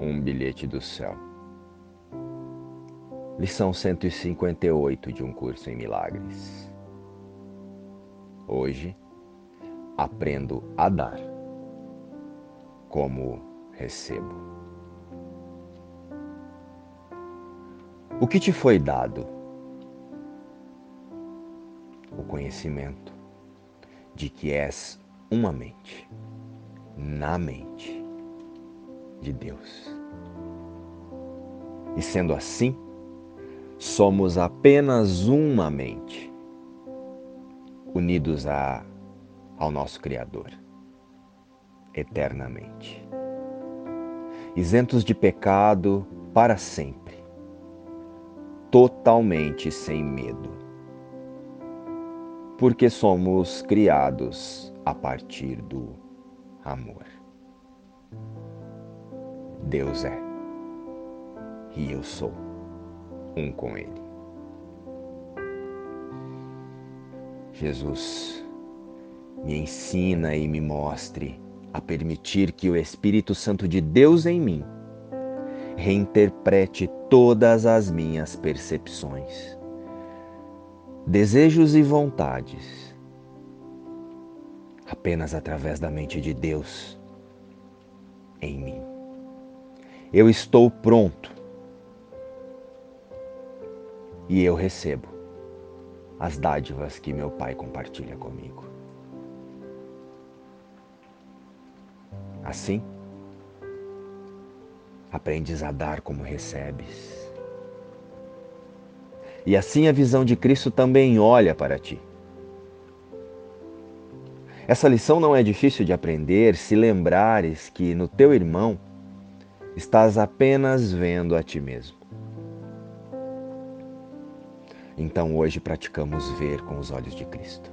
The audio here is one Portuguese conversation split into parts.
Um bilhete do céu. Lição 158 de um curso em milagres. Hoje aprendo a dar como recebo. O que te foi dado? O conhecimento de que és uma mente, na mente de Deus. E sendo assim, somos apenas uma mente, unidos a, ao nosso Criador, eternamente. Isentos de pecado para sempre, totalmente sem medo, porque somos criados a partir do amor. Deus é e eu sou um com Ele. Jesus, me ensina e me mostre a permitir que o Espírito Santo de Deus em mim reinterprete todas as minhas percepções, desejos e vontades, apenas através da mente de Deus em mim. Eu estou pronto e eu recebo as dádivas que meu Pai compartilha comigo. Assim, aprendes a dar como recebes. E assim a visão de Cristo também olha para ti. Essa lição não é difícil de aprender se lembrares que no teu irmão estás apenas vendo a ti mesmo. Então hoje praticamos ver com os olhos de Cristo.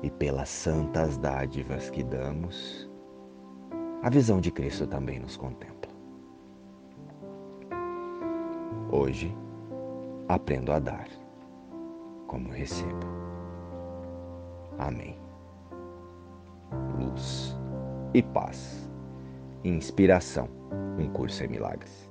E pelas santas dádivas que damos, a visão de Cristo também nos contempla. Hoje aprendo a dar como recebo. Amém. Luz e paz. Inspiração, um curso em milagres.